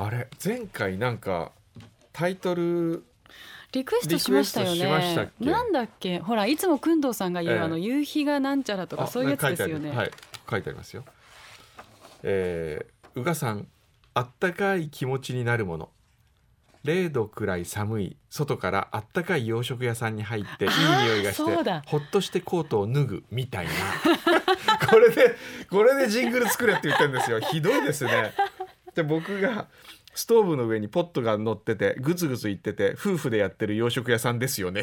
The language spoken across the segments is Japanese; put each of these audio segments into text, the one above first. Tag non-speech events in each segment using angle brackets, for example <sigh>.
あれ前回なんかタイトルリクエストしましたよね。け？なんだっけ、ほらいつも工藤さんが言う、ええ。あの夕日がなんちゃらとかあそういうやつですよね。書いてあるはい書いてありますよ。えー、宇賀さんあったかい気持ちになるもの。0度くらい寒い外からあったかい洋食屋さんに入っていい匂いがしてほっとしてコートを脱ぐみたいな。<laughs> これでこれでジングル作れって言ってるんですよ。ひどいですねで僕がストーブの上にポットが乗っててグツグツ言ってて夫婦でやってる洋食屋さんですよね。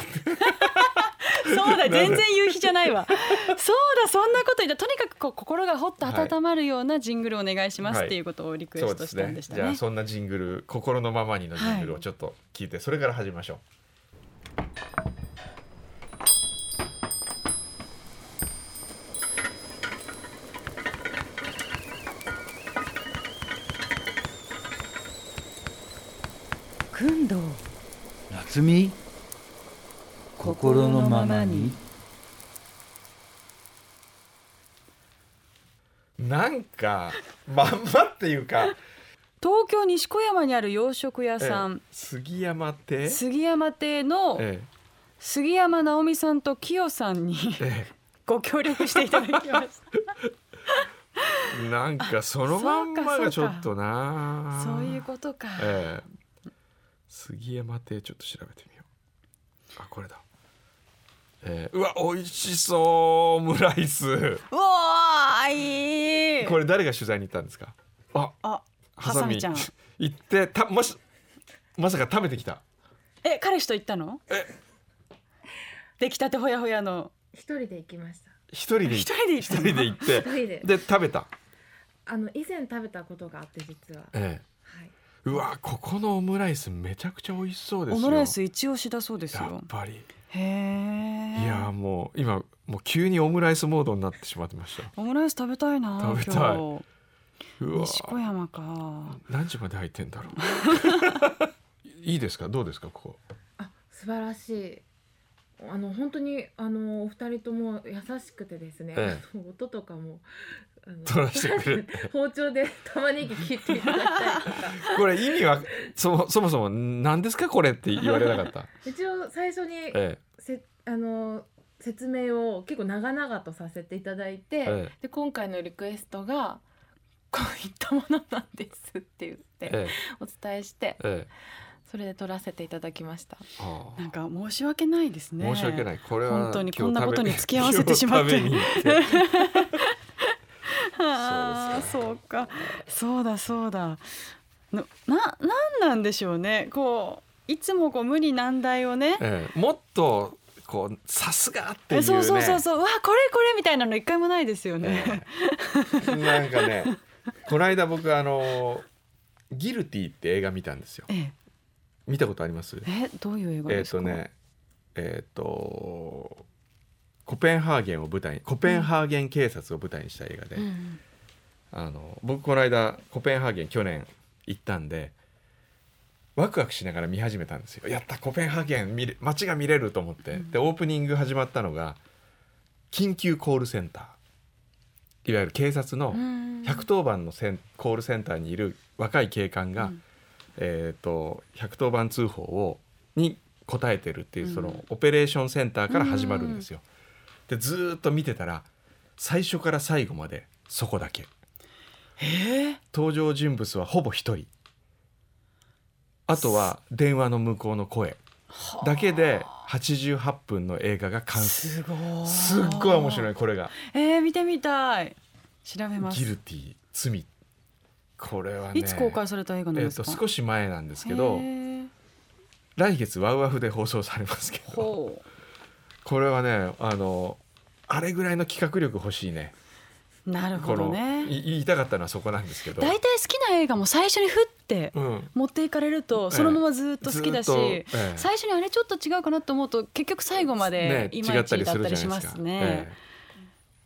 そうだ全然夕日じゃないわ。そうだそんなこと言った。とにかくこう心がほっと温まるようなジングルお願いしますはい。っていうことをリクエストしたんでしたね。じゃあそんなジングル心のままにのジングルはい。をちょっと聞いて、それから始めましょくんどう夏美心のままに。うなんかまんまっていうか。東京西小山にある洋食屋さええ。ん、杉山亭？杉山亭のえ杉山直美さんと清さんにええ。<laughs> ご協力していただきました。えなんかそのまんまがちょっとな。そういうことか。ええ杉山亭ちょっと調べてみよう。あこれだ。えーうわ美味しそう。オムライス。うわーいい。これ誰が取材に行ったんですか？ああ、ハサミちゃん。<laughs> 行ってたもしまさか食べてきた？え、彼氏と行ったの？え。出来たてほやほやの。一人で行きました。一人で一人で行った一の人で行って。一人で。で食べた、あの以前食べたことがあって実は。えはいえ、うわここのオムライスめちゃくちゃ美味しそうですよ。オムライス一押しだそうですやよっ。ぱり。へえ。いやもう今もう急にオムライスモードになってしまってました。オムライス食べたいな。食べたい。うわ。西小山か。何時まで入ってんだろう。<laughs> いいですか？どうですか？ここ。あ素晴らしい。あの本当にあのお二人とも優しくてですね、え。あの音とかも取らせてくれ。て <laughs> 包丁で玉ねぎ切っていただいたりとか。<laughs> これ意味はそもそもそも何ですかこれって言われなかった。<laughs> 一応最初にえせあの説明を結構長々とさせていただいて、ええ。で今回のリクエストがこういったものなんですって言ってええ。お伝えしてええ。それで撮らせていただきました。なんか申し訳ないですね。申し訳ない。これは本当にこんなことに付き合わせてしまってああそうか。そうだそうだ。のななんなんでしょうね。こういつもこう無理難題をね。ええもっとこうさすがっていうね。そうそうそうそう。うわこれこれみたいなの一回もないですよね、ええ。なんかねこの間僕あの「ギルティ」って映画見たんですよ。え見たことあります？ええどういう映画えっ、ですか、とねえっ、とコペンハーゲンを舞台にコペンハーゲン警察を舞台にした映画で、うん。あの僕この間コペンハーゲン去年行ったんでワクワクしながら見始めたんですよ。やったコペンハーゲン見れ街が見れると思って、でオープニング始まったのが緊急コールセンター。いわゆる警察のうん。110番のセンコールセンターにいる若い警官が、うん。えー、と110番通報をに答えてるっていうその、うん。オペレーションセンターから始まるんですよ。でずーっと見てたら最初から最後までそこだけ。ええ。登場人物はほぼ一人。あとは電話の向こうの声。だけで88分の映画が完成。すごい。すっごい面白いこれが。えー、見てみたい。調べます。ギルティ罪。これはねいつ公開された映画なんえー、ですか、と少し前なんですけど来月ワウワフで放送されますけど。ほこれはねあのあれぐらいの企画力欲しいね。うなるほどね。い言いたかったのはそこなんですけど。大体好きな映画も最初にふってうん。持っていかれるとええ。そのままずっと好きだし、最初にあれちょっと違うかなと思うと結局最後までねいまいちだったりしますね。ええ。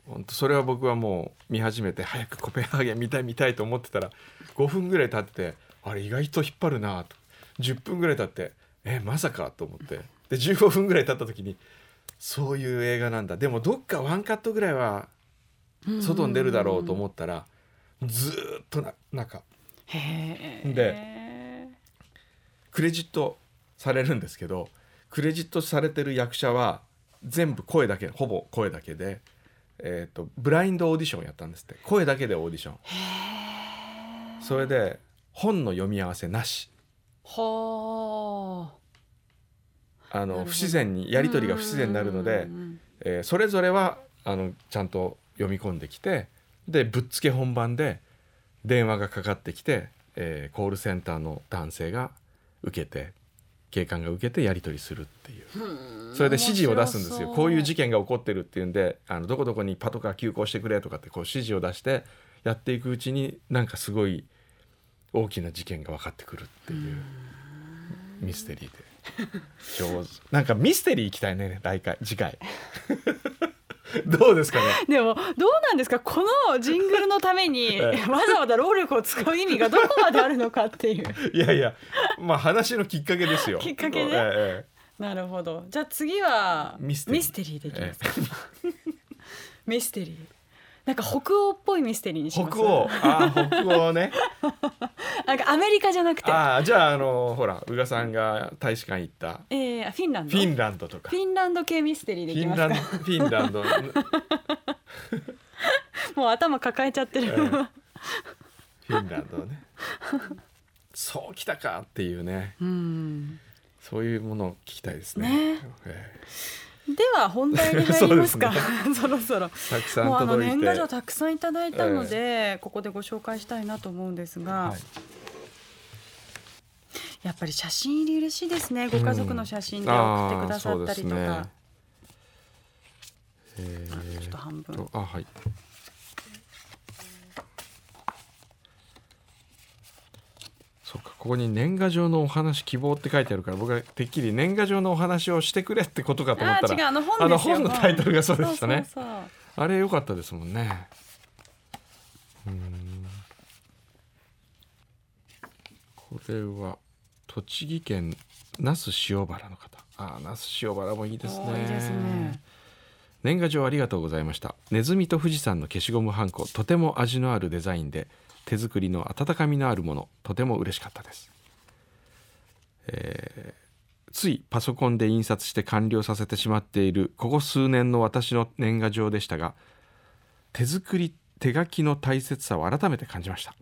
本当それは僕はもう見始めて早くコペンハーゲン見たい見たいと思ってたら5分ぐらい経ってあれ意外と引っ張るなと。10分ぐらい経ってえまさかと思って。で15分ぐらい経った時にそういう映画なんだ。でもどっかワンカットぐらいは外に出るだろうと思ったらずーっとな中。へえ。でクレジットされるんですけどクレジットされてる役者は全部声だけほぼ声だけで、えー、とブラインドオーディションやったんですって。声だけでオーディション。それで本の読み合わせなし。はあの不自然にやり取りが不自然になるので、えーそれぞれはあのちゃんと読み込んできてでぶっつけ本番で電話がかかってきて、えーコールセンターの男性が受けて警官が受けてやり取りするっていう。うんそれで指示を出すんですよ。こういう事件が起こってるっていうんであのどこどこにパトカー急行してくれとかってこう指示を出してやっていくうちになんかすごい大きな事件が分かってくるっていうミステリーで上手。なんかミステリー行きたいね来回次回。<laughs> どうですかね？でもどうなんですか？このジングルのために <laughs> ええ。わざわざ労力を使う意味がどこまであるのかっていう。いやいやまあ話のきっかけですよ。きっかけね？ええなるほど。じゃあ次はミステリー。でいきえますか、え。<laughs> ミステリーなんか北欧っぽいミステリーにします。北欧。あー北欧ね。<laughs> なんかアメリカじゃなくて。ああじゃああのほら宇賀さんが大使館行った。えー、あフィンランド。フィンランドとか。フィンランド系ミステリーでいきますか？フィンランド <laughs> もう頭抱えちゃってる、ええ。フィンランドね。そうきたかっていうね。うん。そういうものを聞きたいですね。ね。えでは本題に入りますか。<laughs> そう <laughs> そろそろ。えたくさんもうあの届いて。年賀状たくさんいただいたので、ここでご紹介したいなと思うんですが、はい。やっぱり写真入り嬉しいですね。ご家族の写真で送ってくださったりとか、うですね。えちょっと半分。あはいそうかここに年賀状のお話希望って書いてあるから僕はてっきり年賀状のお話をしてくれってことかと思ったらあー違うあの本あの本のタイトルがそうでしたね。あれ良かったですもんね。うーん。これは栃木県那須塩原の方。ああ那須塩原もいいですね。いいですね。年賀状ありがとうございました。ネズミと富士山の消しゴムはんこ。とても味のあるデザインで手作りの温かみのあるものとても嬉しかったです、えーついパソコンで印刷して完了させてしまっているここ数年の私の年賀状でしたが手作り手書きの大切さを改めて感じました。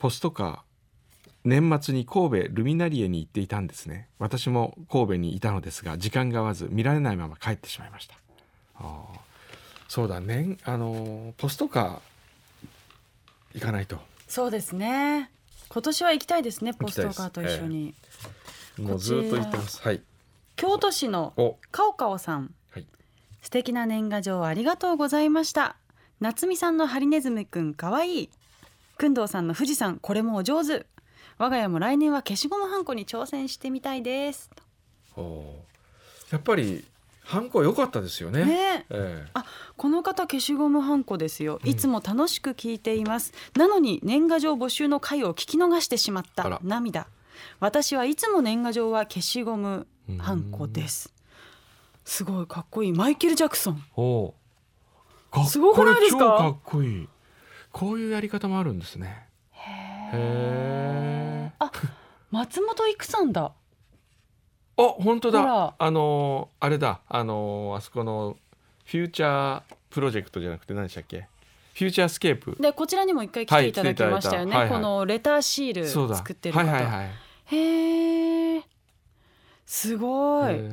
ポストカー年末に神戸ルミナリエに行っていたんですね。私も神戸にいたのですが時間が合わず見られないまま帰ってしまいました。あそうだね。あのポストカー行かないと。そうですね。今年は行きたいですねポストカーと一緒に、もうずっと言ってます。はい。京都市のお。カオカオさん。はい。素敵な年賀状ありがとうございました。夏美さんのハリネズミくんかわい。いくんどうさんの富士山これもお上手。我が家も来年は消しゴムはんこに挑戦してみたいです。やっぱりハンコ良かったですよね。ね。ええ。あこの方消しゴムはんこですよ。いつも楽しく聞いています、なのに年賀状募集の回を聞き逃してしまった。涙。私はいつも年賀状は消しゴムはんこです。すごいかっこいい。マイケル・ジャクソン。おすごくないですか？かっこいい。こういうやり方もあるんですね。へえあ松本育さんだあ本当だ。あのーあれだ。あのーあそこのフューチャープロジェクトじゃなくて何でしたっけ？フューチャースケープ。でこちらにも一回来ていただきましたよね、はいはいはいこのレターシール作ってる方、はいはいはいへえすごい。へ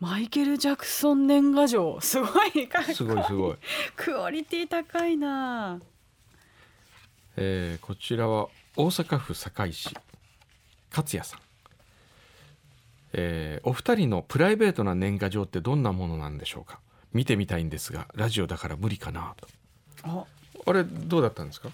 マイケル・ジャクソン年賀状。すごい。かっこいいーすごいすごい、クオリティ高いな。えーこちらは大阪府堺市。勝也さん、えーお二人のプライベートな年賀状ってどんなものなんでしょうか？見てみたいんですがラジオだから無理かなと。あ。あれどうだったんですか？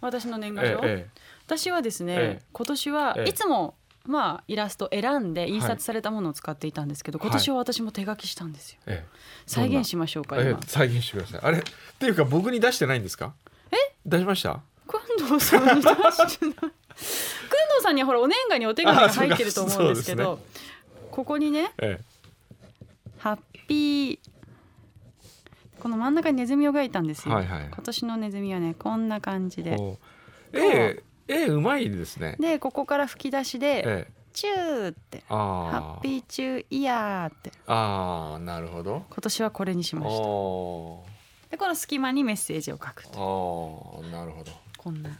私の年賀状、ええ私はですね、ええ。今年はええ。いつもまあイラスト選んで印刷されたものを使っていたんですけど、はい。今年は私も手書きしたんですよ。ええ。再現しましょうか今。ええ再現してくださいあれっていうか僕に出してないんですか？え？出しました？工藤さんに出してない。工藤さんにはほらお年賀にお手紙が入ってると思うんですけあどここにねえ「ハッピー」この真ん中にネズミを描いたんですよ、はいはい。今年のネズミはねこんな感じで。えおえ絵うまいですね。でここから吹き出しでええ「チュー」って「ハあッピーチューイヤー」って。ああーなるほど。今年はこれにしました。おでこの隙間にメッセージを書くと。おなるほど。こんな。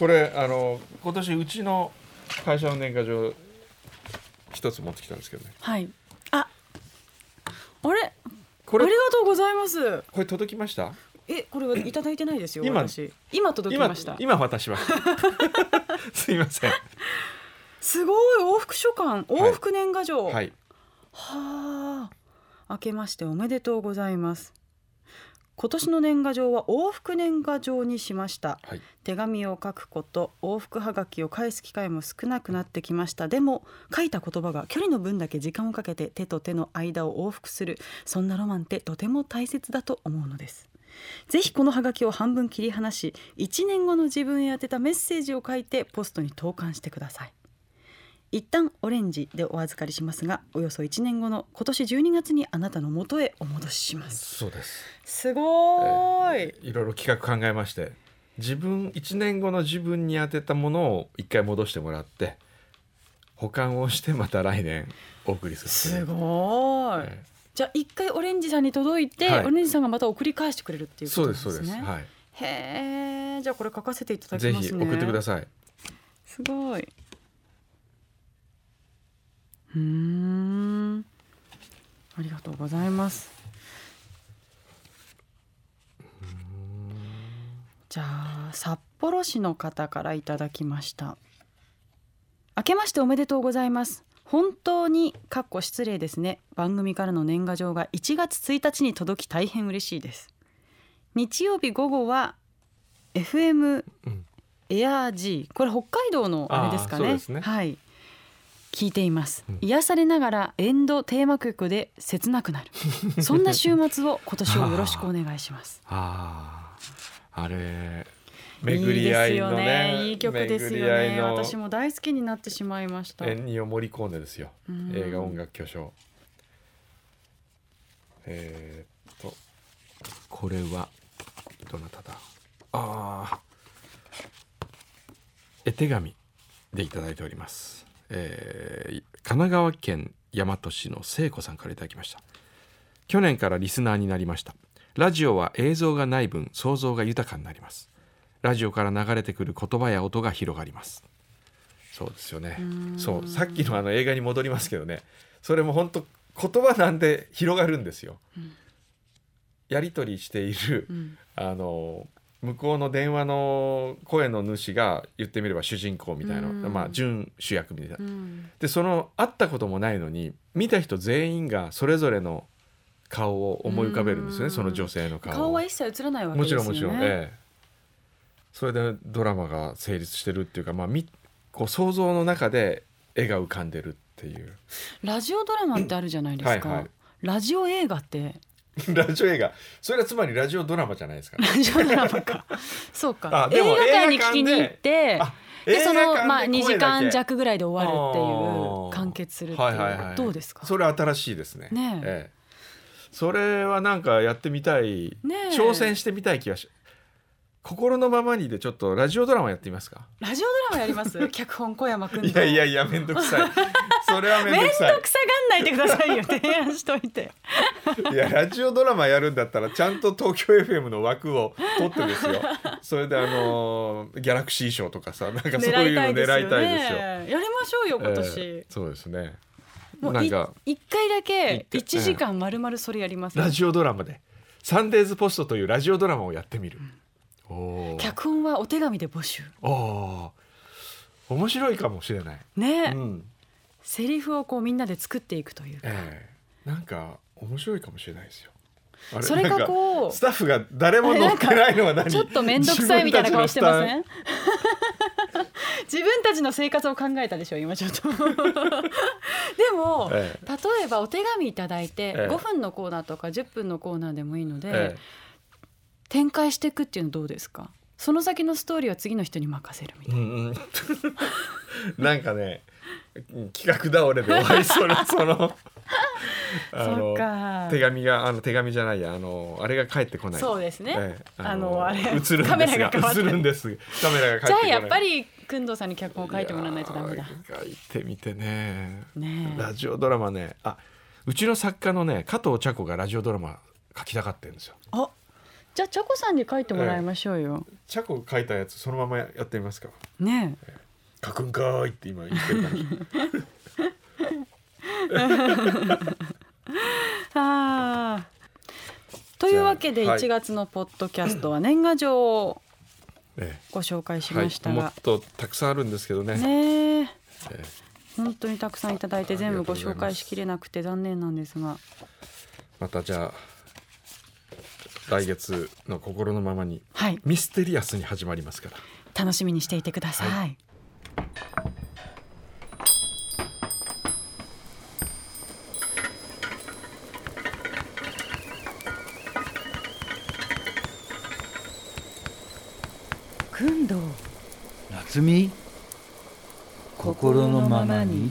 これあの今年うちの会社の年賀状一つ持ってきたんですけどね。はい。ああれ？これ？ありがとうございます。これ届きました？えこれはいただいてないですよ今私。今届き今ました。今渡しました。<laughs> すいません。すごい往復書簡往復年賀状。はい。はあ。明けましておめでとうございます今年の年賀状は往復年賀状にしました。はい。手紙を書くこと往復はがきを返す機会も少なくなってきました。でも書いた言葉が距離の分だけ時間をかけて手と手の間を往復するそんなロマンってとても大切だと思うのです。ぜひこのハガキを半分切り離し1年後の自分へ宛てたメッセージを書いてポストに投函してください一旦オレンジでお預かりしますがおよそ1年後の今年12月にあなたの元へお戻しします。そうです。すごーい、いろいろ企画考えまして自分1年後の自分に当てたものを一回戻してもらって保管をしてまた来年お送りするすごーい、えじゃあ一回オレンジさんに届いて、はい。オレンジさんがまた送り返してくれるっていうこそうとでそうです、なんです。すね。はい。へえ、じゃあこれ書かせていただきぜますね。ひ送ってくだ。さい。すごい。うーん。ありがとうございます。じゃあ札幌市の方からいただきました。明けましておめでとうございます。本当にかっこ失礼ですね。番組からの年賀状が1月1日に届き大変嬉しいです。日曜日午後は FM うんエアー G これ北海道のあれですかねねはい聞いています、うん。癒されながらエンドテーマ曲で切なくなる。<laughs> そんな週末を今年をよろしくお願いします。<laughs> あああれ巡り合いのねいい曲ですよね。私も大好きになってしまいましたエンニオ・モリコーネですよ。うん。映画音楽巨匠。えーっとこれはどなただ？ああ絵手紙でいただいております、えー神奈川県大和市の聖子さんからいただきました。去年からリスナーになりました。ラジオは映像がない分想像が豊かになります。ラジオから流れてくる言葉や音が広がります。そうですよね。ん。そうさっきのあの映画に戻りますけどね。それも本当言葉なんで広がるんですよ、うん。やり取りしているうん。あの向こうの電話の声の主が言ってみれば主人公みたいな、うん。まあ準主役みたいな、うん。でその会ったこともないのに見た人全員がそれぞれの顔を思い浮かべるんですよね、うん。その女性の顔を。顔は一切映らないわけもですよね。ちろんもちろん、ええ、それでドラマが成立してるっていうか、まあ、みこう想像の中で絵が浮かんでるっていう。ラジオドラマってあるじゃないですか、はいはい。ラジオ映画って <laughs> ラジオ映画。それはつまりラジオドラマじゃないですか、ラジオドラマか。<laughs> そうか。映画館に聞きに行ってあでそのまあ2時間弱ぐらいで終わるっていあうー完結するっていう、はいはいはい。どうですかそれ新しいですね。ねえ。ええ。それはなんかやってみたい。ねえ。挑戦してみたい気がし心のままにでちょっとラジオドラマやってみますか？ラジオドラマやります？<laughs> 脚本小山くんいやいやいやめんどくさい。それはめんめんどどくさい。くさがんないでくださいよ提案しといて。<laughs> いやラジオドラマやるんだったらちゃんと東京 FM の枠を取ってですよ。それであのーギャラクシー賞とかさなんかそういうの狙いたいですよ。狙いたいですよ。ね。やりましょうよ今年、ええそうですね。もういなんか一回だけ一回1時間まるまるそれやります、ラジオドラマで「サンデーズポスト」というラジオドラマをやってみる。おー脚本はお手紙で募集。おー。面白いかもしれない。ね、うん。セリフをこうみんなで作っていくというか、ええ。なんか面白いかもしれないですよ。あれそれかなんこうスタッフが誰も乗ってないのは何？ちょっと面倒くさいみたいな顔してませんん自分たちの生活を考えたでしょ今ちょっと。<laughs> でも、え例えばお手紙いただいてええ。5分のコーナーとか10分のコーナーでもいいので、ええ展開していくっていうのどうですか？その先のストーリーは次の人に任せるみたいうんうん、<laughs> なんかね企画倒れで終わりそうな <laughs> そのあのか。手紙があの手紙じゃないやあのあれが返ってこない。そうですね、ええあのあれ映るんですカメラが映るんです。カメラが返ってじゃあやっぱり工藤さんに脚本を書いてもらわないとダメだ。書いてみてね。ねえ。ラジオドラマねあうちの作家のね加藤茶子がラジオドラマ書きたがってるんですよ。あじゃあ茶子さんに書いてもらいましょうよ、茶子が書いたやつそのままやってみますか。ね書くんかーいって今言ってる感じ。<laughs> えあ。ーというわけでじゃあはい。1月のポッドキャストは年賀状をえご紹介しえはいもましたが。っ、とたくさんあるんですけどね。ねえ。ええ。本当にたくさんいただいて全部ご紹介しきれなくて残念なんですが。またじゃあ来月の心のままにはい。ミステリアスに始まりますから。楽しみにしていてください、はくんどう夏美心のままに